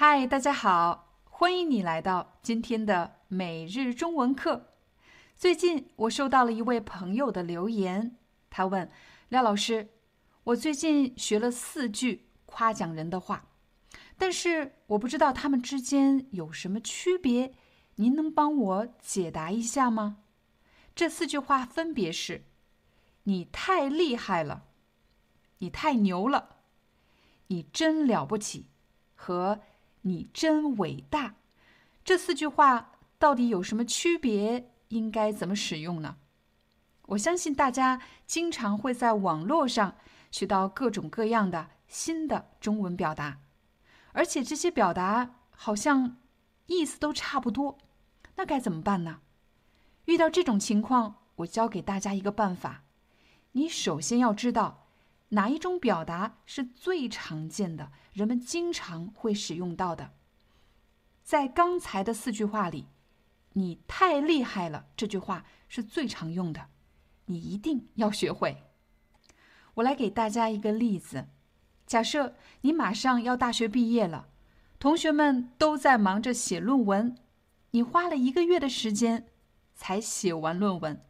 嗨，大家好，欢迎你来到今天的每日中文课。最近我收到了一位朋友的留言，他问廖老师：“我最近学了四句夸奖人的话，但是我不知道他们之间有什么区别，您能帮我解答一下吗？”这四句话分别是：“你太厉害了，你太牛了，你真了不起，和你真伟大。”这四句话到底有什么区别？应该怎么使用呢？我相信大家经常会在网络上学到各种各样的新的中文表达，而且这些表达好像意思都差不多。那该怎么办呢？遇到这种情况，我教给大家一个办法：你首先要知道哪一种表达是最常见的，人们经常会使用到的。在刚才的四句话里。你太厉害了！这句话是最常用的，你一定要学会。我来给大家一个例子：假设你马上要大学毕业了，同学们都在忙着写论文，你花了一个月的时间才写完论文，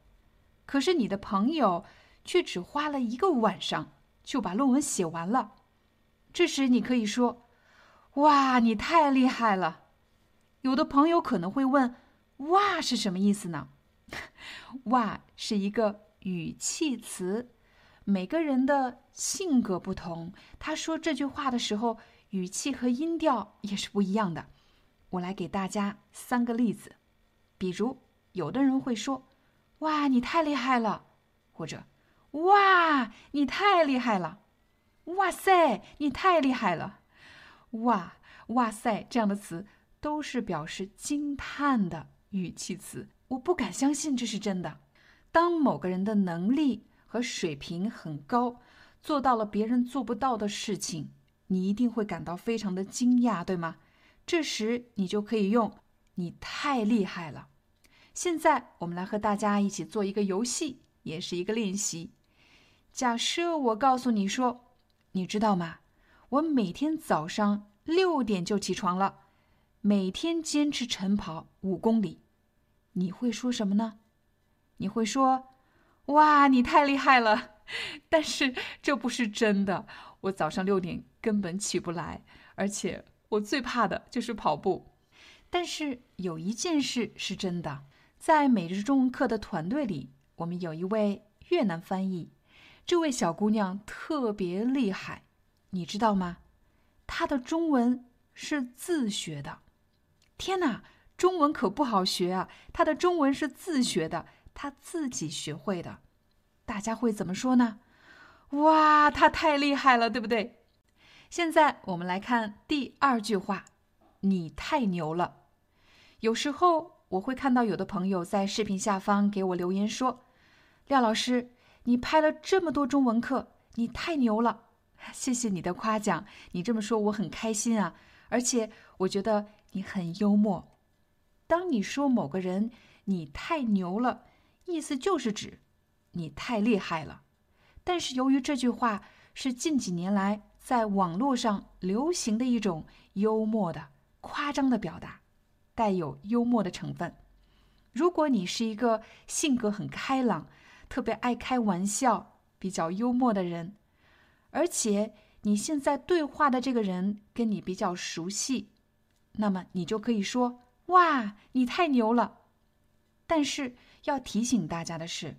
可是你的朋友却只花了一个晚上就把论文写完了。这时你可以说：“哇，你太厉害了！”有的朋友可能会问。哇是什么意思呢？哇是一个语气词，每个人的性格不同，他说这句话的时候，语气和音调也是不一样的。我来给大家三个例子，比如有的人会说：“哇，你太厉害了！”或者“哇，你太厉害了！”“哇塞，你太厉害了！”“哇，哇塞”这样的词都是表示惊叹的。语气词，我不敢相信这是真的。当某个人的能力和水平很高，做到了别人做不到的事情，你一定会感到非常的惊讶，对吗？这时你就可以用“你太厉害了”。现在我们来和大家一起做一个游戏，也是一个练习。假设我告诉你说：“你知道吗？我每天早上六点就起床了。”每天坚持晨跑五公里，你会说什么呢？你会说：“哇，你太厉害了！” 但是这不是真的，我早上六点根本起不来，而且我最怕的就是跑步。但是有一件事是真的，在每日中文课的团队里，我们有一位越南翻译，这位小姑娘特别厉害，你知道吗？她的中文是自学的。天哪，中文可不好学啊！她的中文是自学的，她自己学会的。大家会怎么说呢？哇，她太厉害了，对不对？现在我们来看第二句话：“你太牛了。”有时候我会看到有的朋友在视频下方给我留言说：“廖老师，你拍了这么多中文课，你太牛了！”谢谢你的夸奖，你这么说我很开心啊！而且我觉得。你很幽默。当你说某个人“你太牛了”，意思就是指你太厉害了。但是由于这句话是近几年来在网络上流行的一种幽默的、夸张的表达，带有幽默的成分。如果你是一个性格很开朗、特别爱开玩笑、比较幽默的人，而且你现在对话的这个人跟你比较熟悉。那么你就可以说：“哇，你太牛了！”但是要提醒大家的是，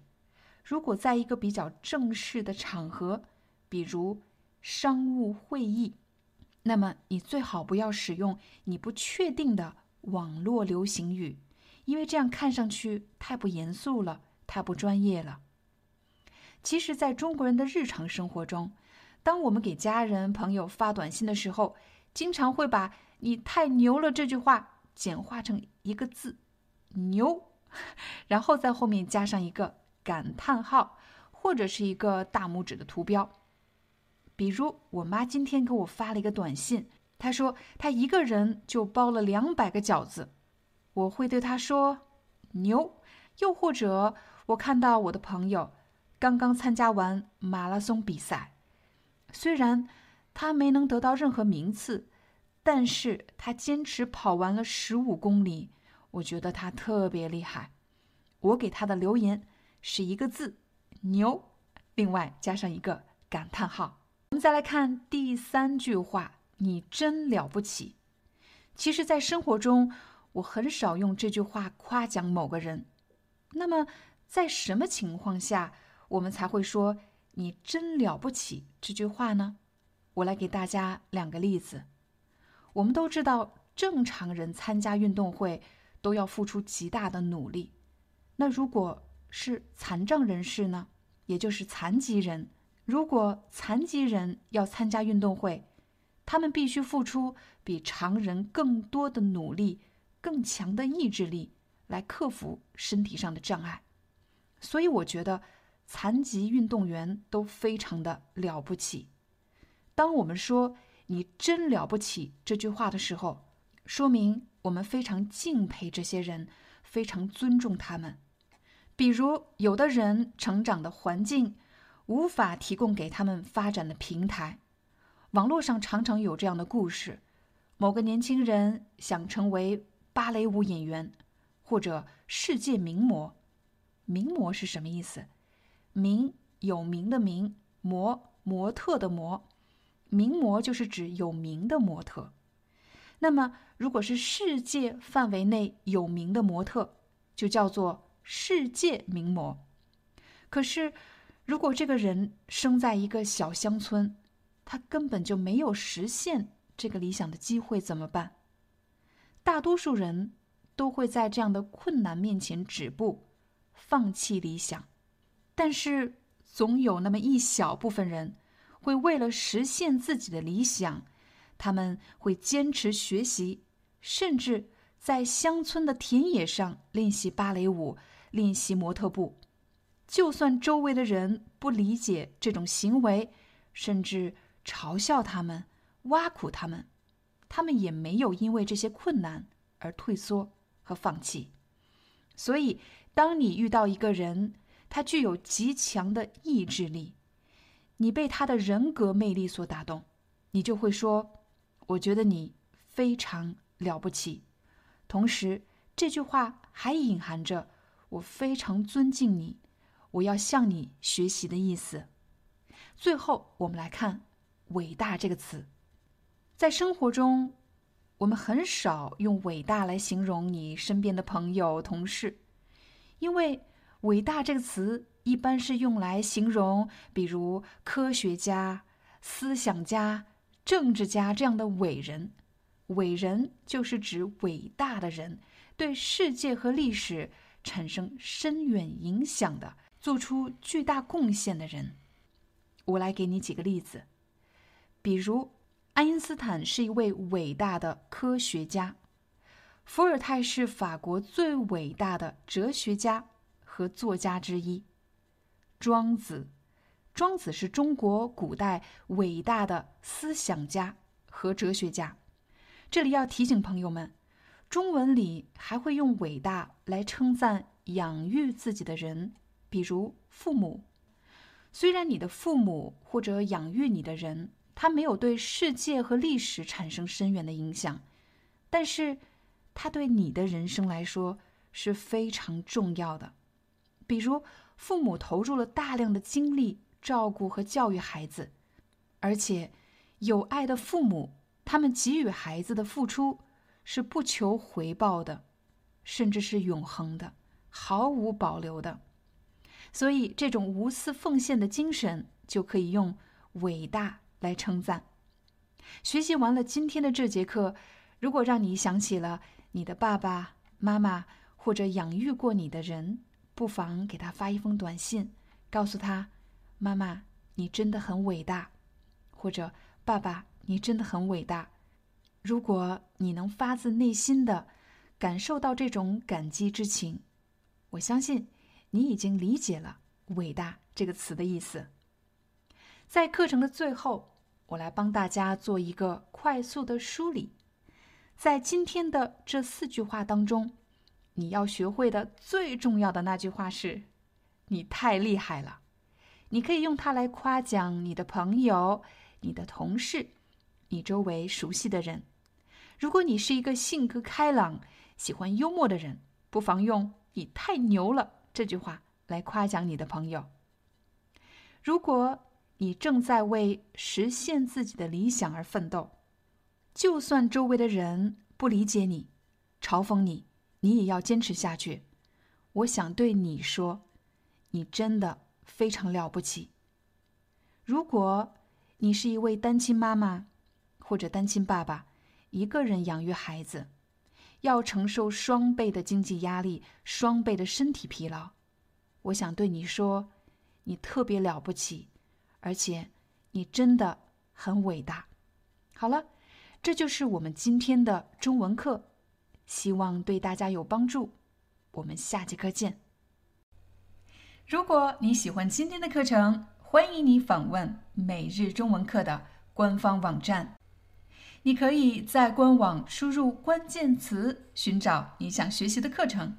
如果在一个比较正式的场合，比如商务会议，那么你最好不要使用你不确定的网络流行语，因为这样看上去太不严肃了，太不专业了。其实，在中国人的日常生活中，当我们给家人朋友发短信的时候，经常会把你太牛了这句话简化成一个字“牛”，然后在后面加上一个感叹号或者是一个大拇指的图标。比如，我妈今天给我发了一个短信，她说她一个人就包了两百个饺子，我会对她说“牛”。又或者，我看到我的朋友刚刚参加完马拉松比赛，虽然他没能得到任何名次，但是他坚持跑完了十五公里，我觉得他特别厉害。我给他的留言是一个字“牛”，另外加上一个感叹号。我们再来看第三句话：“你真了不起。”其实，在生活中，我很少用这句话夸奖某个人。那么，在什么情况下我们才会说“你真了不起”这句话呢？我来给大家两个例子。我们都知道，正常人参加运动会都要付出极大的努力。那如果是残障人士呢？也就是残疾人，如果残疾人要参加运动会，他们必须付出比常人更多的努力、更强的意志力。来克服身体上的障碍，所以我觉得残疾运动员都非常的了不起。当我们说“你真了不起”这句话的时候，说明我们非常敬佩这些人，非常尊重他们。比如，有的人成长的环境无法提供给他们发展的平台，网络上常常有这样的故事：某个年轻人想成为芭蕾舞演员。或者世界名模，名模是什么意思？名有名的名，模模特的模，名模就是指有名的模特。那么，如果是世界范围内有名的模特，就叫做世界名模。可是，如果这个人生在一个小乡村，他根本就没有实现这个理想的机会，怎么办？大多数人。都会在这样的困难面前止步，放弃理想。但是，总有那么一小部分人，会为了实现自己的理想，他们会坚持学习，甚至在乡村的田野上练习芭蕾舞、练习模特步。就算周围的人不理解这种行为，甚至嘲笑他们、挖苦他们，他们也没有因为这些困难而退缩。和放弃，所以当你遇到一个人，他具有极强的意志力，你被他的人格魅力所打动，你就会说：“我觉得你非常了不起。”同时，这句话还隐含着我非常尊敬你，我要向你学习的意思。最后，我们来看“伟大”这个词，在生活中。我们很少用“伟大”来形容你身边的朋友、同事，因为“伟大”这个词一般是用来形容，比如科学家、思想家、政治家这样的伟人。伟人就是指伟大的人，对世界和历史产生深远影响的，做出巨大贡献的人。我来给你几个例子，比如。爱因斯坦是一位伟大的科学家，伏尔泰是法国最伟大的哲学家和作家之一。庄子，庄子是中国古代伟大的思想家和哲学家。这里要提醒朋友们，中文里还会用“伟大”来称赞养育自己的人，比如父母。虽然你的父母或者养育你的人。他没有对世界和历史产生深远的影响，但是他对你的人生来说是非常重要的。比如，父母投入了大量的精力照顾和教育孩子，而且有爱的父母，他们给予孩子的付出是不求回报的，甚至是永恒的、毫无保留的。所以，这种无私奉献的精神就可以用伟大。来称赞。学习完了今天的这节课，如果让你想起了你的爸爸妈妈或者养育过你的人，不妨给他发一封短信，告诉他：“妈妈，你真的很伟大。”或者“爸爸，你真的很伟大。”如果你能发自内心的感受到这种感激之情，我相信你已经理解了“伟大”这个词的意思。在课程的最后，我来帮大家做一个快速的梳理。在今天的这四句话当中，你要学会的最重要的那句话是：“你太厉害了。”你可以用它来夸奖你的朋友、你的同事、你周围熟悉的人。如果你是一个性格开朗、喜欢幽默的人，不妨用“你太牛了”这句话来夸奖你的朋友。如果你正在为实现自己的理想而奋斗，就算周围的人不理解你、嘲讽你，你也要坚持下去。我想对你说，你真的非常了不起。如果你是一位单亲妈妈或者单亲爸爸，一个人养育孩子，要承受双倍的经济压力、双倍的身体疲劳，我想对你说，你特别了不起，而且你真的很伟大。好了。这就是我们今天的中文课，希望对大家有帮助。我们下节课见。如果你喜欢今天的课程，欢迎你访问每日中文课的官方网站。你可以在官网输入关键词，寻找你想学习的课程。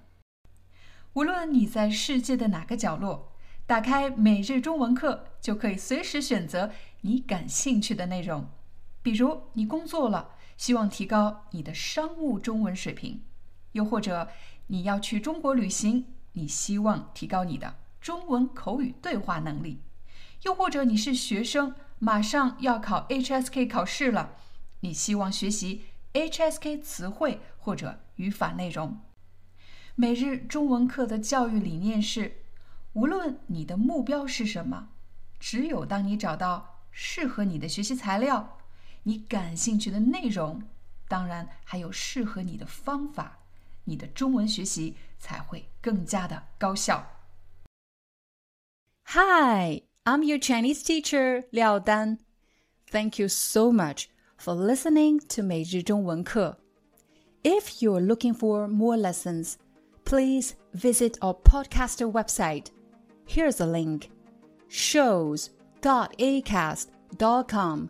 无论你在世界的哪个角落，打开每日中文课，就可以随时选择你感兴趣的内容。比如你工作了，希望提高你的商务中文水平；又或者你要去中国旅行，你希望提高你的中文口语对话能力；又或者你是学生，马上要考 HSK 考试了，你希望学习 HSK 词汇或者语法内容。每日中文课的教育理念是：无论你的目标是什么，只有当你找到适合你的学习材料。你感兴趣的内容，当然还有适合你的方法，你的中文学习才会更加的高效。Hi, I'm your Chinese teacher Liao Dan. Thank you so much for listening to 每日中文课. If you're looking for more lessons, please visit our podcaster website. Here's a link: shows.acast.com